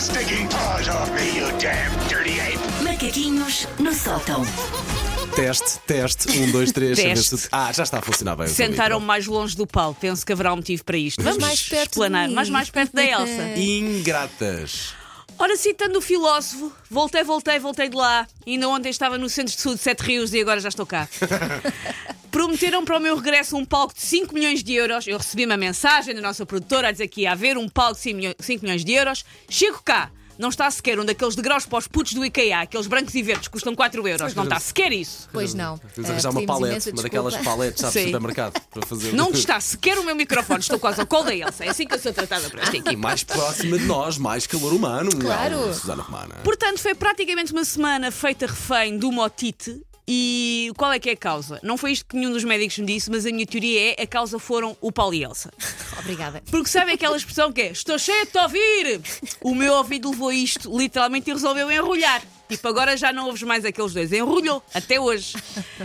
stinking paws off me, you damn dirty ape! Macaquinhos no sótão. Teste, teste, um, dois, três. a ver Teste. se- Ah, já está a funcionar bem. o teu Sentaram micro. mais longe do pau. Penso que haverá um motivo para isto. Vamos mais perto de explanar, mim. mas mais perto da Elsa. Ingratas. Ora, citando o filósofo, voltei, voltei, voltei de lá. Ainda ontem estava no centro de saúde de Sete Rios e agora já estou cá. Prometeram para o meu regresso um palco de 5 milhões de euros. Eu recebi uma mensagem da nossa produtora a dizer que ia haver um palco de 5 milho- 5 milhões de euros. Chego cá. Não está sequer um daqueles degraus para os putos do IKEA, aqueles brancos e verdes que custam 4 euros. Não está sequer isso. Pois não. Tens Ah, de arranjar uma palete, uma daquelas paletes, do supermercado, para fazer. Não está sequer o meu microfone. Estou quase ao colo da Elsa. É assim que eu sou tratada por esta equipe. mais próxima de nós, mais calor humano. Claro. Não, Susana Romana. Portanto, foi praticamente uma semana feita refém do motite. E qual é que é a causa? Não foi isto que nenhum dos médicos me disse, mas a minha teoria é a causa foram o Paulo e Elsa. Obrigada. Porque sabem aquela expressão que é estou cheio de te ouvir? O meu ouvido levou isto literalmente e resolveu enrolhar. Tipo, agora já não ouves mais aqueles dois. Enrolhou, até hoje.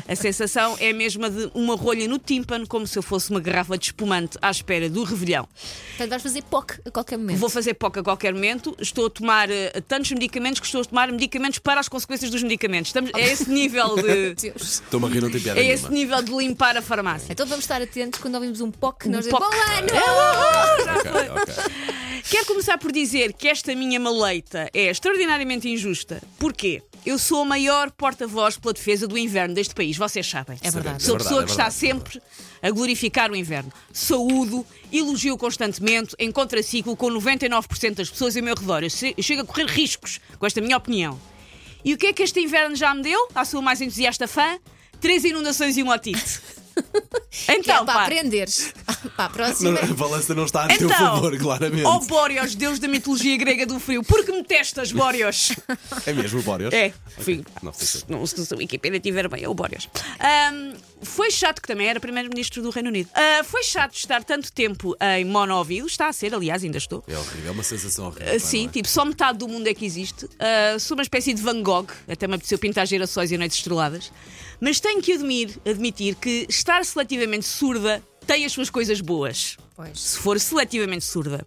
A sensação é a mesma de uma rolha no tímpano, como se eu fosse uma garrafa de espumante à espera do revelhão. Portanto, vais fazer POC a qualquer momento. Vou fazer POC a qualquer momento. Estou a tomar eh, tantos medicamentos que estou a tomar medicamentos para as consequências dos medicamentos. Estamos, é esse nível de. Um Estou-me a rir, não tem piada É esse nenhuma. nível de limpar a farmácia. Então vamos estar atentos quando ouvimos um POC, nós POC. dizemos Bom ano! Ok, ok. Quero começar por dizer que esta minha maleita é extraordinariamente injusta. Porquê? Eu sou a maior porta-voz pela defesa do inverno deste país, vocês sabem. É verdade. Sou a É pessoa verdade, que é está verdade, sempre a glorificar o inverno. Saúdo, elogio constantemente, em contraciclo com 99% das pessoas ao meu redor. Eu che- eu chego a correr riscos com esta minha opinião. E o que é que este inverno já me deu, à sua mais entusiasta fã? Três inundações e um otite. Que é Então, para pá. aprenderes. Para a Não, próxima. a balança não está a teu Então, favor, claramente. Ó Bóreos, deus da mitologia grega do frio, por que me testas, Bóreos? É mesmo, Bóreos? É, enfim. Não sei se- Não, se a Wikipedia estiver bem, é o Bóreos. Ahm, foi chato, que também era primeiro-ministro do Reino Unido. Ah, foi chato estar tanto tempo em mono-ouvido, está a ser, aliás, ainda estou. É horrível, é uma sensação horrível. Pá, Sim, não é? tipo, só metade do mundo é que existe. Ah, sou uma espécie de Van Gogh, até me apeteceu pintar gerações e noites estreladas. Mas tenho que admir, admitir que estar seletivamente surda tem as suas coisas boas. Pois. Se for seletivamente surda.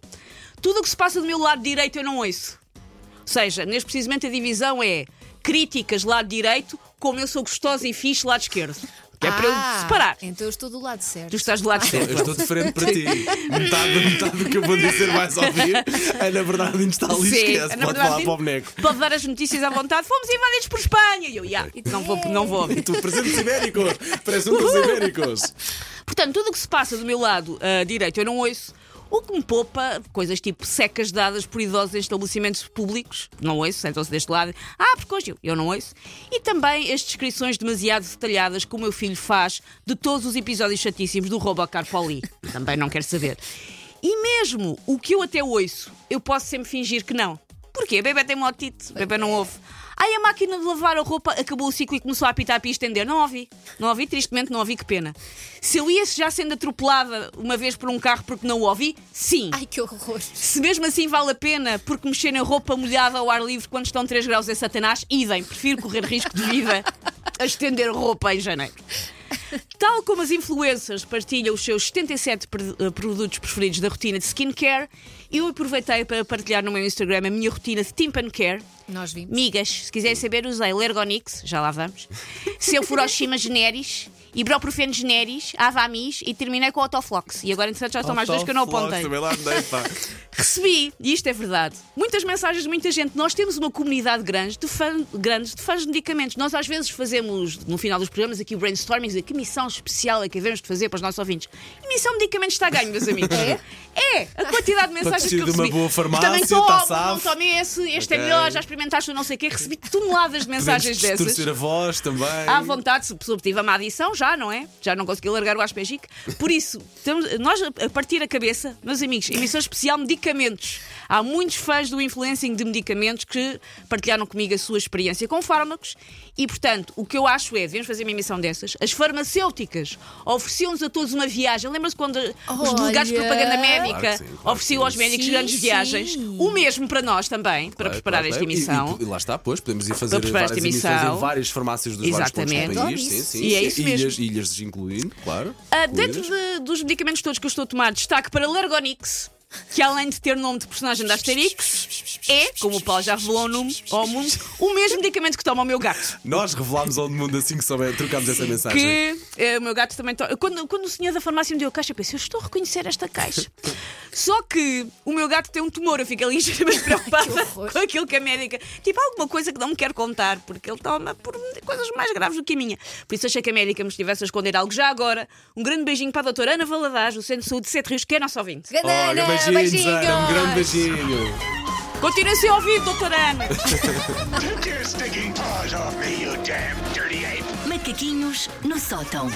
Tudo o que se passa do meu lado direito eu não ouço. Ou seja, neste precisamente a divisão é críticas lado direito, como eu sou gostosa e fixe lado esquerdo. Que é para eu Ah, separar. Então eu estou do lado certo. Tu estás do lado Eu esquerdo. estou de frente para ti. Metade, metade do que eu vou dizer mais ouvir é na verdade onde está ali. Sim, Esquece, na pode verdade, falar para o boneco. Pode dar as notícias à vontade. Fomos invadidos por Espanha. E eu, yeah, não vou, não vou. Tu, presentes ibéricos. Parece um dos ibéricos. Portanto, tudo o que se passa do meu lado ah, direito eu não ouço. O que me poupa coisas tipo secas dadas por idosos em estabelecimentos públicos. Não ouço, sentam-se deste lado. Ah, porque eu não ouço. E também as descrições demasiado detalhadas que o meu filho faz de todos os episódios chatíssimos do Robocar Poli. Também não quero saber. E mesmo o que eu até ouço, eu posso sempre fingir que não. Porquê? Bebê tem motite, bebê não ouve. Ai, a máquina de lavar a roupa acabou o ciclo e começou a apitar para estender. Não ouvi. Não ouvi, tristemente não ouvi, que pena. Se eu ia já sendo atropelada uma vez por um carro porque não o ouvi, sim. Ai, que horror. Se mesmo assim vale a pena porque mexer na roupa molhada ao ar livre quando estão 3 graus é satanás, idem. Prefiro correr risco de vida a estender roupa em janeiro. Tal como as influencers partilham os seus 77 pre- eh, produtos preferidos da rotina de skincare, eu aproveitei para partilhar no meu Instagram a minha rotina de Timpan Care. Nós vimos. Migas, se quiserem saber, usei Lergonix, já lá vamos, seu Furoshima Generis, Ibuprofeno Generis, Avamis e terminei com Autoflox. E agora, entretanto, já estão mais dois que eu não apontei. Também lá andei, pá. Recebi, e isto é verdade, muitas mensagens de muita gente. Nós temos uma comunidade grande de, fã, grandes de fãs de medicamentos. Nós às vezes fazemos, no final dos programas, aqui o brainstorming, dizer que missão especial é que devemos de fazer para os nossos ouvintes. E missão de medicamentos está a ganho, meus amigos. É? É, a quantidade de mensagens que eu de uma recebi. boa farmácia, Também tá tomo, safo. não tome esse, este é Ok. melhor, já experimentaste o não sei o quê. Recebi toneladas de mensagens Podemos dessas. distorcer a voz também. À vontade, se se obtive uma adição, já, não é? Já não consegui largar o aspegic. Por isso, temos- nós a a partir a cabeça, meus amigos, emissão especial medicamentos. Há muitos fãs do influencing de medicamentos que partilharam comigo a sua experiência com fármacos e, portanto, o que eu acho é, devemos fazer uma emissão dessas, as farmacêuticas ofereciam-nos a todos uma viagem. Lembra-se quando os delegados de propaganda médica Claro sim, claro ofereciam aos médicos Sim, grandes sim. viagens? O mesmo para nós também, para Claro, preparar claro, esta claro. E- emissão. E, e lá está, pois, podemos ir fazer várias esta emissões emissão. em várias farmácias dos vários pontos Exatamente. do país. Sim, sim. E é isso ilhas, mesmo. ilhas incluindo, claro. Ah, dentro de- dos medicamentos todos que eu estou a tomar, destaque para Lergonix. que além de ter nome de personagem da Asterix, é, como o Paulo já revelou ao, mundo, o mesmo medicamento que toma o meu gato. Nós revelámos ao mundo assim que souber, trocámos essa mensagem. Que eh, o meu gato também toma. Quando, quando o senhor da farmácia me deu a caixa, eu pensei, eu estou a reconhecer esta caixa. Só que o meu gato tem um tumor, eu fico ligeiramente preocupada horror. com aquilo que a médica. Tipo, alguma coisa que não me quer contar, porque ele toma por coisas mais graves do que a minha. Por isso achei que a médica me estivesse a esconder algo. Já agora, um grande beijinho para a doutora Ana Valadares, do Centro de Saúde de Sete Rios, que é nosso ouvinte. Olha, Ganana, beijinhos, Ana, um grande beijinho. Continuem-se a ouvir, doutora Ana. Macaquinhos no sótão.